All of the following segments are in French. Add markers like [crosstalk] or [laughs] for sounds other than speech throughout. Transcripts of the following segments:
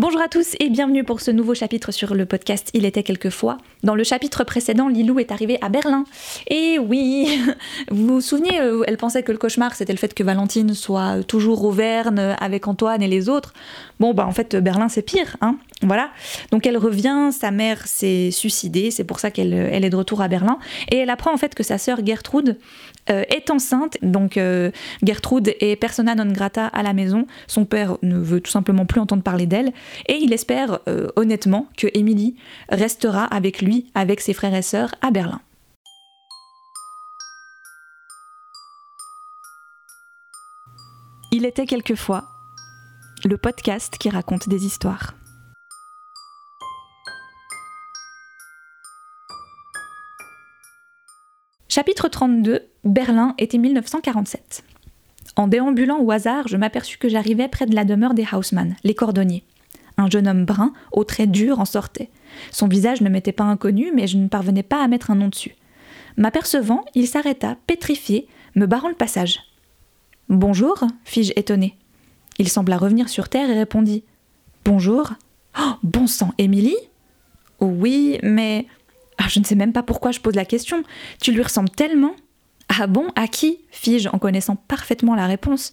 Bonjour à tous et bienvenue pour ce nouveau chapitre sur le podcast Il était quelquefois. Dans le chapitre précédent, Lilou est arrivée à Berlin. Et oui, [laughs] vous vous souvenez, euh, elle pensait que le cauchemar c'était le fait que Valentine soit toujours Auvergne avec Antoine et les autres. Bon, bah en fait, Berlin c'est pire, hein. Voilà. Donc elle revient, sa mère s'est suicidée, c'est pour ça qu'elle elle est de retour à Berlin. Et elle apprend en fait que sa sœur Gertrude euh, est enceinte. Donc euh, Gertrude est persona non grata à la maison. Son père ne veut tout simplement plus entendre parler d'elle. Et il espère euh, honnêtement que Émilie restera avec lui, avec ses frères et sœurs à Berlin. Il était quelquefois le podcast qui raconte des histoires. Chapitre 32 Berlin, était 1947. En déambulant au hasard, je m'aperçus que j'arrivais près de la demeure des Hausmann, les cordonniers. Un jeune homme brun, aux traits durs, en sortait. Son visage ne m'était pas inconnu, mais je ne parvenais pas à mettre un nom dessus. M'apercevant, il s'arrêta, pétrifié, me barrant le passage. Bonjour, fis-je étonné. Il sembla revenir sur terre et répondit Bonjour. Oh, bon sang, Émilie Oui, mais ah, je ne sais même pas pourquoi je pose la question. Tu lui ressembles tellement. Ah bon, à qui? fis-je en connaissant parfaitement la réponse.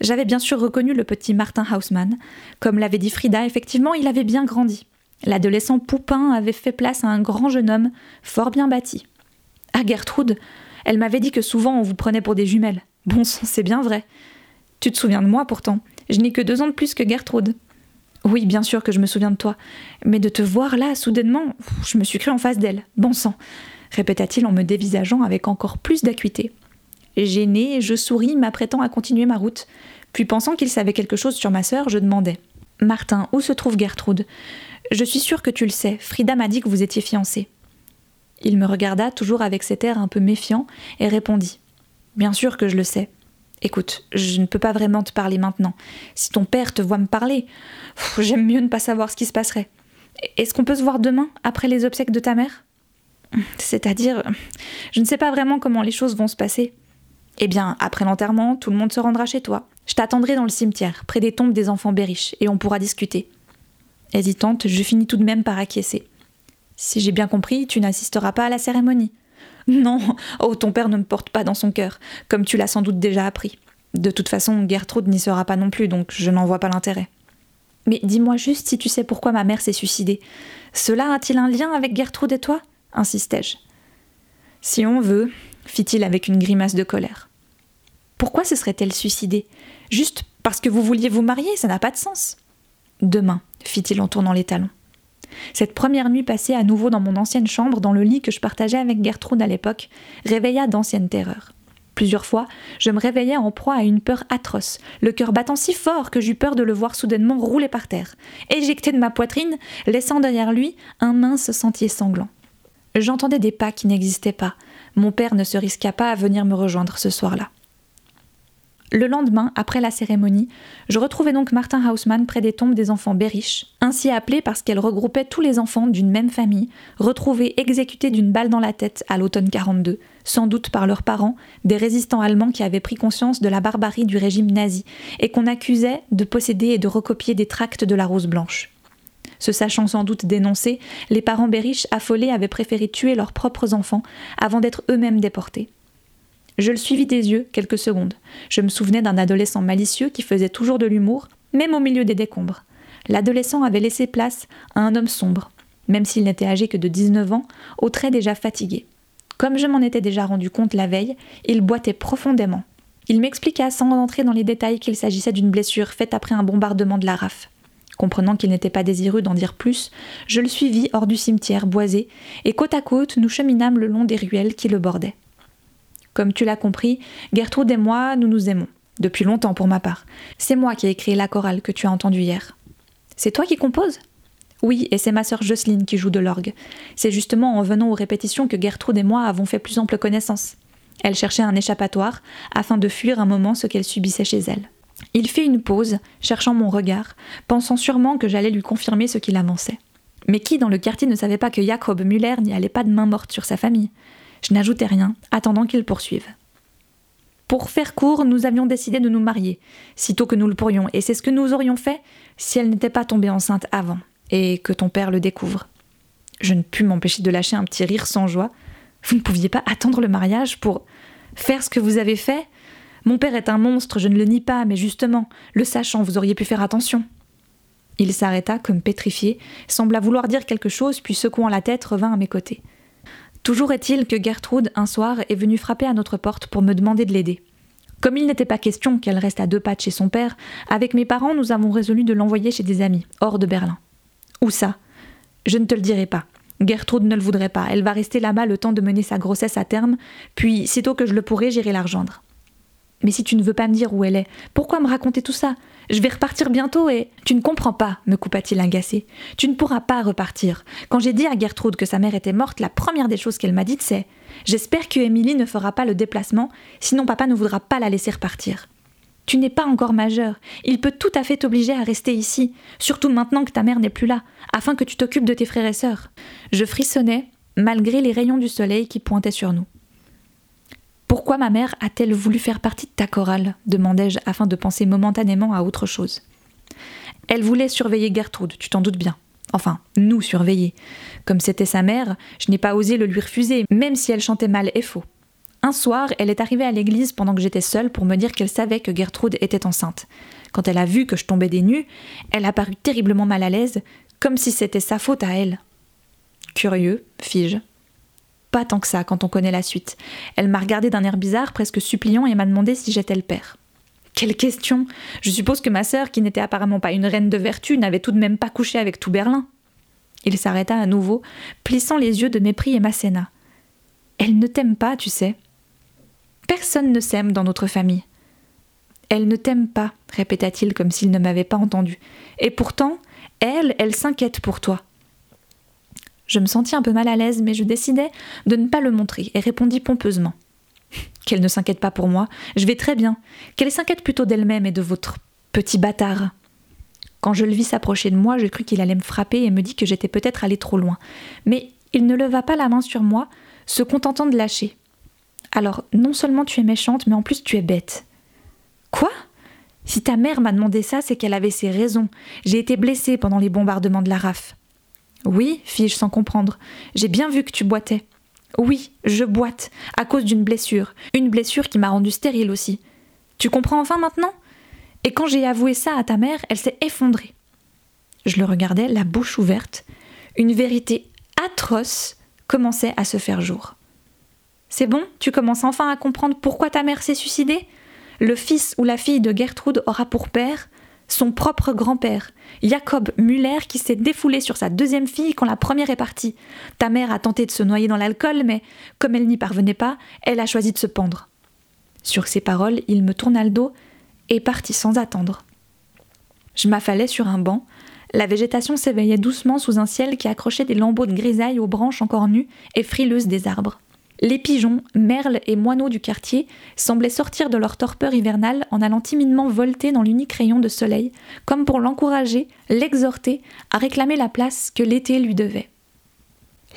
J'avais bien sûr reconnu le petit Martin Hausmann. Comme l'avait dit Frida, effectivement, il avait bien grandi. L'adolescent Poupin avait fait place à un grand jeune homme, fort bien bâti. Ah Gertrude, elle m'avait dit que souvent on vous prenait pour des jumelles. Bon sang, c'est bien vrai. Tu te souviens de moi pourtant. Je n'ai que deux ans de plus que Gertrude. Oui, bien sûr que je me souviens de toi, mais de te voir là, soudainement, je me suis cru en face d'elle. Bon sang répéta-t-il en me dévisageant avec encore plus d'acuité. Gêné, je souris, m'apprêtant à continuer ma route. Puis pensant qu'il savait quelque chose sur ma sœur, je demandai. Martin, où se trouve Gertrude? Je suis sûre que tu le sais. Frida m'a dit que vous étiez fiancés. Il me regarda toujours avec cet air un peu méfiant et répondit. Bien sûr que je le sais. Écoute, je ne peux pas vraiment te parler maintenant. Si ton père te voit me parler, j'aime mieux ne pas savoir ce qui se passerait. Est-ce qu'on peut se voir demain, après les obsèques de ta mère? C'est-à-dire, je ne sais pas vraiment comment les choses vont se passer. Eh bien, après l'enterrement, tout le monde se rendra chez toi. Je t'attendrai dans le cimetière, près des tombes des enfants berriches, et on pourra discuter. Hésitante, je finis tout de même par acquiescer. Si j'ai bien compris, tu n'assisteras pas à la cérémonie. [laughs] Non, oh, ton père ne me porte pas dans son cœur, comme tu l'as sans doute déjà appris. De toute façon, Gertrude n'y sera pas non plus, donc je n'en vois pas l'intérêt. Mais dis-moi juste si tu sais pourquoi ma mère s'est suicidée. Cela a-t-il un lien avec Gertrude et toi? insistai-je. Si on veut, fit-il avec une grimace de colère. Pourquoi se serait-elle suicidée? Juste parce que vous vouliez vous marier, ça n'a pas de sens. Demain, fit-il en tournant les talons. Cette première nuit passée à nouveau dans mon ancienne chambre, dans le lit que je partageais avec Gertrude à l'époque, réveilla d'anciennes terreurs. Plusieurs fois, je me réveillais en proie à une peur atroce, le cœur battant si fort que j'eus peur de le voir soudainement rouler par terre, éjecté de ma poitrine, laissant derrière lui un mince sentier sanglant. J'entendais des pas qui n'existaient pas. Mon père ne se risqua pas à venir me rejoindre ce soir-là. Le lendemain, après la cérémonie, je retrouvais donc Martin Hausmann près des tombes des enfants Berich, ainsi appelés parce qu'elle regroupait tous les enfants d'une même famille, retrouvés exécutés d'une balle dans la tête à l'automne 42, sans doute par leurs parents, des résistants allemands qui avaient pris conscience de la barbarie du régime nazi et qu'on accusait de posséder et de recopier des tracts de la Rose Blanche. Se sachant sans doute dénoncés, les parents Berich affolés avaient préféré tuer leurs propres enfants avant d'être eux-mêmes déportés. Je le suivis des yeux quelques secondes. Je me souvenais d'un adolescent malicieux qui faisait toujours de l'humour, même au milieu des décombres. L'adolescent avait laissé place à un homme sombre, même s'il n'était âgé que de 19 ans, aux traits déjà fatigués. Comme je m'en étais déjà rendu compte la veille, il boitait profondément. Il m'expliqua sans entrer dans les détails qu'il s'agissait d'une blessure faite après un bombardement de la RAF. Comprenant qu'il n'était pas désireux d'en dire plus, je le suivis hors du cimetière boisé, et côte à côte nous cheminâmes le long des ruelles qui le bordaient. Comme tu l'as compris, Gertrude et moi, nous nous aimons. Depuis longtemps pour ma part. C'est moi qui ai écrit la chorale que tu as entendue hier. C'est toi qui composes Oui, et c'est ma sœur Jocelyne qui joue de l'orgue. C'est justement en venant aux répétitions que Gertrude et moi avons fait plus ample connaissance. Elle cherchait un échappatoire afin de fuir un moment ce qu'elle subissait chez elle. Il fit une pause, cherchant mon regard, pensant sûrement que j'allais lui confirmer ce qu'il avançait. Mais qui dans le quartier ne savait pas que Jacob Müller n'y allait pas de main morte sur sa famille? Je n'ajoutais rien, attendant qu'il poursuive. Pour faire court, nous avions décidé de nous marier, sitôt que nous le pourrions, et c'est ce que nous aurions fait si elle n'était pas tombée enceinte avant, et que ton père le découvre. Je ne pus m'empêcher de lâcher un petit rire sans joie. Vous ne pouviez pas attendre le mariage pour faire ce que vous avez fait? Mon père est un monstre, je ne le nie pas, mais justement, le sachant, vous auriez pu faire attention. Il s'arrêta comme pétrifié, sembla vouloir dire quelque chose, puis secouant la tête revint à mes côtés. Toujours est-il que Gertrude, un soir, est venue frapper à notre porte pour me demander de l'aider. Comme il n'était pas question qu'elle reste à deux pas de chez son père, avec mes parents, nous avons résolu de l'envoyer chez des amis, hors de Berlin. Où ça? Je ne te le dirai pas. Gertrude ne le voudrait pas. Elle va rester là-bas le temps de mener sa grossesse à terme, puis, sitôt que je le pourrai, j'irai la rejoindre. Mais si tu ne veux pas me dire où elle est, pourquoi me raconter tout ça? Je vais repartir bientôt et. Tu ne comprends pas, me coupa-t-il agacé. Tu ne pourras pas repartir. Quand j'ai dit à Gertrude que sa mère était morte, la première des choses qu'elle m'a dites, c'est J'espère que Émilie ne fera pas le déplacement, sinon papa ne voudra pas la laisser repartir. Tu n'es pas encore majeur. Il peut tout à fait t'obliger à rester ici, surtout maintenant que ta mère n'est plus là, afin que tu t'occupes de tes frères et sœurs. Je frissonnais, malgré les rayons du soleil qui pointaient sur nous. Pourquoi ma mère a-t-elle voulu faire partie de ta chorale? demandai-je afin de penser momentanément à autre chose. Elle voulait surveiller Gertrude, tu t'en doutes bien. Enfin, nous surveiller. Comme c'était sa mère, je n'ai pas osé le lui refuser, même si elle chantait mal et faux. Un soir, elle est arrivée à l'église pendant que j'étais seule pour me dire qu'elle savait que Gertrude était enceinte. Quand elle a vu que je tombais des nues, elle a paru terriblement mal à l'aise, comme si c'était sa faute à elle. Curieux, fis-je. Pas tant que ça quand on connaît la suite. Elle m'a regardé d'un air bizarre, presque suppliant, et m'a demandé si j'étais le père. Quelle question Je suppose que ma sœur, qui n'était apparemment pas une reine de vertu, n'avait tout de même pas couché avec tout Berlin. Il s'arrêta à nouveau, plissant les yeux de mépris et m'asséna. Elle ne t'aime pas, tu sais. Personne ne s'aime dans notre famille. Elle ne t'aime pas, répéta-t-il comme s'il ne m'avait pas entendu. Et pourtant, elle, elle s'inquiète pour toi. Je me sentis un peu mal à l'aise, mais je décidai de ne pas le montrer et répondis pompeusement. [laughs] Qu'elle ne s'inquiète pas pour moi, je vais très bien. Qu'elle s'inquiète plutôt d'elle-même et de votre petit bâtard. Quand je le vis s'approcher de moi, je crus qu'il allait me frapper et me dit que j'étais peut-être allé trop loin. Mais il ne leva pas la main sur moi, se contentant de lâcher. Alors, non seulement tu es méchante, mais en plus tu es bête. Quoi? Si ta mère m'a demandé ça, c'est qu'elle avait ses raisons. J'ai été blessée pendant les bombardements de la RAF. Oui, fis-je sans comprendre. J'ai bien vu que tu boitais. Oui, je boite, à cause d'une blessure. Une blessure qui m'a rendue stérile aussi. Tu comprends enfin maintenant? Et quand j'ai avoué ça à ta mère, elle s'est effondrée. Je le regardais, la bouche ouverte. Une vérité atroce commençait à se faire jour. C'est bon, tu commences enfin à comprendre pourquoi ta mère s'est suicidée? Le fils ou la fille de Gertrude aura pour père? Son propre grand-père, Jacob Muller, qui s'est défoulé sur sa deuxième fille quand la première est partie. Ta mère a tenté de se noyer dans l'alcool, mais comme elle n'y parvenait pas, elle a choisi de se pendre. Sur ces paroles, il me tourna le dos et partit sans attendre. Je m'affalais sur un banc. La végétation s'éveillait doucement sous un ciel qui accrochait des lambeaux de grisaille aux branches encore nues et frileuses des arbres. Les pigeons, merles et moineaux du quartier semblaient sortir de leur torpeur hivernale en allant timidement volter dans l'unique rayon de soleil, comme pour l'encourager, l'exhorter à réclamer la place que l'été lui devait.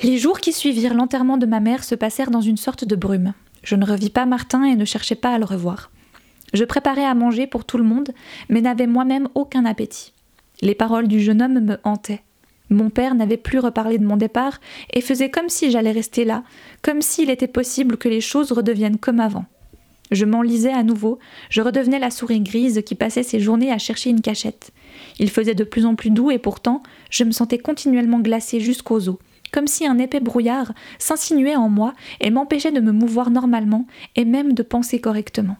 Les jours qui suivirent l'enterrement de ma mère se passèrent dans une sorte de brume. Je ne revis pas Martin et ne cherchais pas à le revoir. Je préparais à manger pour tout le monde, mais n'avais moi-même aucun appétit. Les paroles du jeune homme me hantaient. Mon père n'avait plus reparlé de mon départ et faisait comme si j'allais rester là, comme s'il était possible que les choses redeviennent comme avant. Je m'enlisais à nouveau, je redevenais la souris grise qui passait ses journées à chercher une cachette. Il faisait de plus en plus doux et pourtant je me sentais continuellement glacée jusqu'aux os, comme si un épais brouillard s'insinuait en moi et m'empêchait de me mouvoir normalement et même de penser correctement.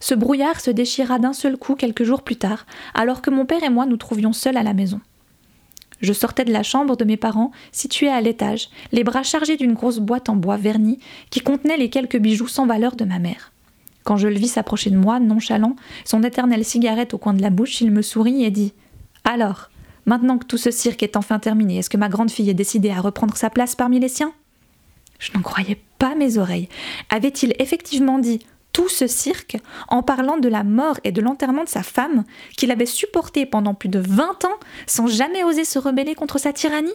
Ce brouillard se déchira d'un seul coup quelques jours plus tard, alors que mon père et moi nous trouvions seuls à la maison. Je sortais de la chambre de mes parents, située à l'étage, les bras chargés d'une grosse boîte en bois verni qui contenait les quelques bijoux sans valeur de ma mère. Quand je le vis s'approcher de moi, nonchalant, son éternelle cigarette au coin de la bouche, il me sourit et dit Alors, maintenant que tout ce cirque est enfin terminé, est-ce que ma grande fille est décidée à reprendre sa place parmi les siens? Je n'en croyais pas mes oreilles. Avait-il effectivement dit tout ce cirque en parlant de la mort et de l'enterrement de sa femme, qu'il avait supporté pendant plus de vingt ans sans jamais oser se rebeller contre sa tyrannie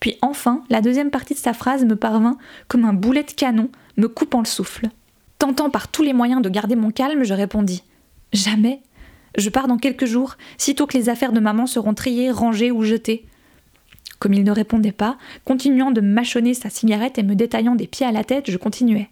Puis enfin, la deuxième partie de sa phrase me parvint comme un boulet de canon, me coupant le souffle. Tentant par tous les moyens de garder mon calme, je répondis Jamais. Je pars dans quelques jours, sitôt que les affaires de maman seront triées, rangées ou jetées. Comme il ne répondait pas, continuant de mâchonner sa cigarette et me détaillant des pieds à la tête, je continuais.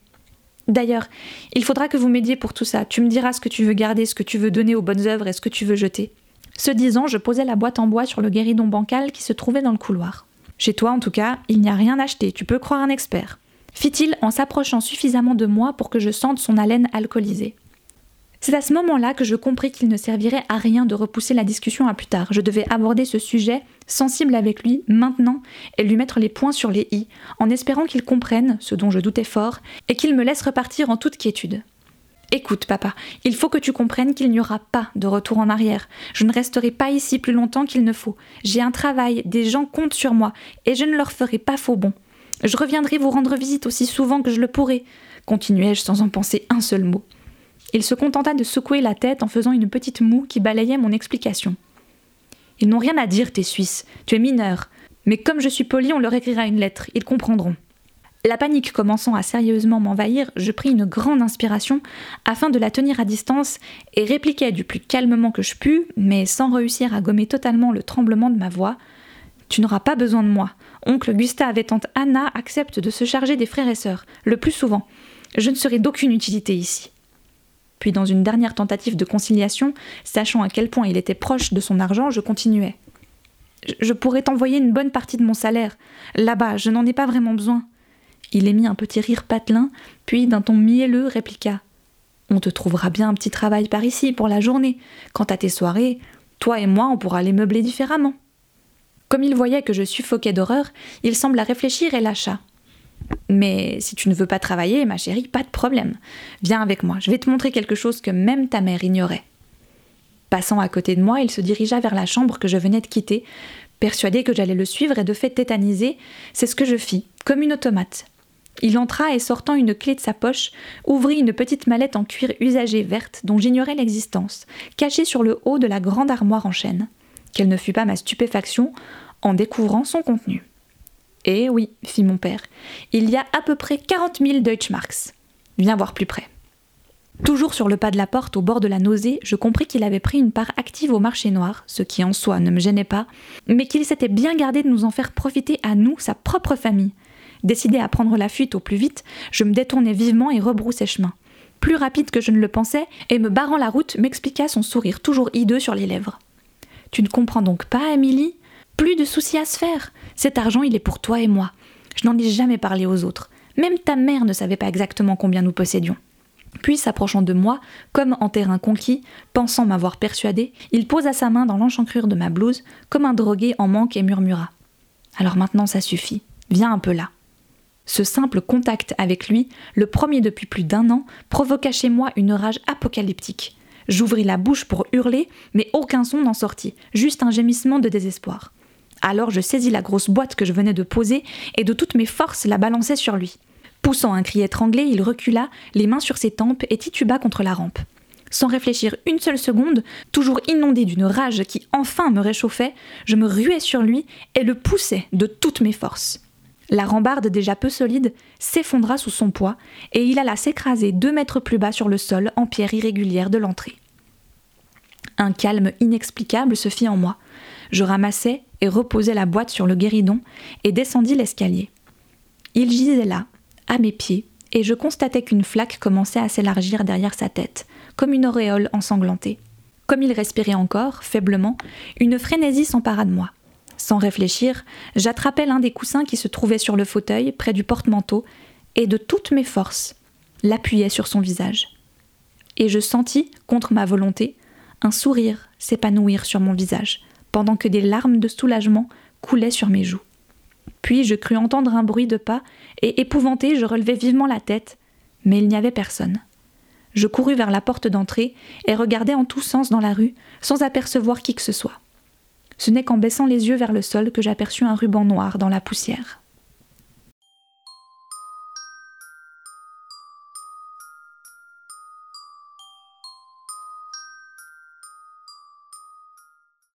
D'ailleurs, il faudra que vous m'aidiez pour tout ça. Tu me diras ce que tu veux garder, ce que tu veux donner aux bonnes œuvres et ce que tu veux jeter. Ce disant, je posais la boîte en bois sur le guéridon bancal qui se trouvait dans le couloir. Chez toi, en tout cas, il n'y a rien acheté, tu peux croire un expert. Fit-il en s'approchant suffisamment de moi pour que je sente son haleine alcoolisée. C'est à ce moment-là que je compris qu'il ne servirait à rien de repousser la discussion à plus tard. Je devais aborder ce sujet sensible avec lui maintenant et lui mettre les points sur les i, en espérant qu'il comprenne, ce dont je doutais fort, et qu'il me laisse repartir en toute quiétude. Écoute, papa, il faut que tu comprennes qu'il n'y aura pas de retour en arrière. Je ne resterai pas ici plus longtemps qu'il ne faut. J'ai un travail, des gens comptent sur moi, et je ne leur ferai pas faux bon. Je reviendrai vous rendre visite aussi souvent que je le pourrai, continuai-je sans en penser un seul mot. Il se contenta de secouer la tête en faisant une petite moue qui balayait mon explication. Ils n'ont rien à dire, tes Suisses. Tu es mineur. Mais comme je suis poli, on leur écrira une lettre. Ils comprendront. La panique commençant à sérieusement m'envahir, je pris une grande inspiration afin de la tenir à distance et répliquai du plus calmement que je pus, mais sans réussir à gommer totalement le tremblement de ma voix. Tu n'auras pas besoin de moi. Oncle Gustave et tante Anna acceptent de se charger des frères et sœurs, le plus souvent. Je ne serai d'aucune utilité ici. Puis dans une dernière tentative de conciliation, sachant à quel point il était proche de son argent, je continuais. Je pourrais t'envoyer une bonne partie de mon salaire. Là-bas, je n'en ai pas vraiment besoin. Il émit un petit rire patelin, puis d'un ton mielleux répliqua. On te trouvera bien un petit travail par ici pour la journée. Quant à tes soirées, toi et moi, on pourra les meubler différemment. Comme il voyait que je suffoquais d'horreur, il sembla réfléchir et lâcha. Mais si tu ne veux pas travailler, ma chérie, pas de problème. Viens avec moi, je vais te montrer quelque chose que même ta mère ignorait. Passant à côté de moi, il se dirigea vers la chambre que je venais de quitter, persuadé que j'allais le suivre et de fait tétanisé, c'est ce que je fis, comme une automate. Il entra et sortant une clé de sa poche, ouvrit une petite mallette en cuir usagé verte dont j'ignorais l'existence, cachée sur le haut de la grande armoire en chêne. Quelle ne fut pas ma stupéfaction en découvrant son contenu. Eh oui, fit mon père, il y a à peu près 40 000 Deutschmarks. Viens voir plus près. Toujours sur le pas de la porte, au bord de la nausée, je compris qu'il avait pris une part active au marché noir, ce qui en soi ne me gênait pas, mais qu'il s'était bien gardé de nous en faire profiter à nous, sa propre famille. Décidé à prendre la fuite au plus vite, je me détournai vivement et rebroussai chemin. Plus rapide que je ne le pensais, et me barrant la route, m'expliqua son sourire toujours hideux sur les lèvres. Tu ne comprends donc pas, Amélie? Plus de soucis à se faire. Cet argent, il est pour toi et moi. Je n'en ai jamais parlé aux autres. Même ta mère ne savait pas exactement combien nous possédions. Puis, s'approchant de moi, comme en terrain conquis, pensant m'avoir persuadé, il posa sa main dans l'enchancrure de ma blouse, comme un drogué en manque, et murmura Alors maintenant, ça suffit. Viens un peu là. Ce simple contact avec lui, le premier depuis plus d'un an, provoqua chez moi une rage apocalyptique. J'ouvris la bouche pour hurler, mais aucun son n'en sortit, juste un gémissement de désespoir. Alors je saisis la grosse boîte que je venais de poser et de toutes mes forces la balançai sur lui. Poussant un cri étranglé, il recula, les mains sur ses tempes et tituba contre la rampe. Sans réfléchir une seule seconde, toujours inondé d'une rage qui enfin me réchauffait, je me ruai sur lui et le poussai de toutes mes forces. La rambarde déjà peu solide s'effondra sous son poids et il alla s'écraser deux mètres plus bas sur le sol en pierre irrégulière de l'entrée. Un calme inexplicable se fit en moi. Je ramassai et reposai la boîte sur le guéridon et descendis l'escalier. Il gisait là, à mes pieds, et je constatais qu'une flaque commençait à s'élargir derrière sa tête, comme une auréole ensanglantée. Comme il respirait encore, faiblement, une frénésie s'empara de moi. Sans réfléchir, j'attrapai l'un des coussins qui se trouvait sur le fauteuil, près du porte-manteau, et de toutes mes forces, l'appuyai sur son visage. Et je sentis, contre ma volonté, un sourire s'épanouir sur mon visage, pendant que des larmes de soulagement coulaient sur mes joues. Puis je crus entendre un bruit de pas, et épouvanté, je relevai vivement la tête, mais il n'y avait personne. Je courus vers la porte d'entrée et regardai en tous sens dans la rue, sans apercevoir qui que ce soit. Ce n'est qu'en baissant les yeux vers le sol que j'aperçus un ruban noir dans la poussière.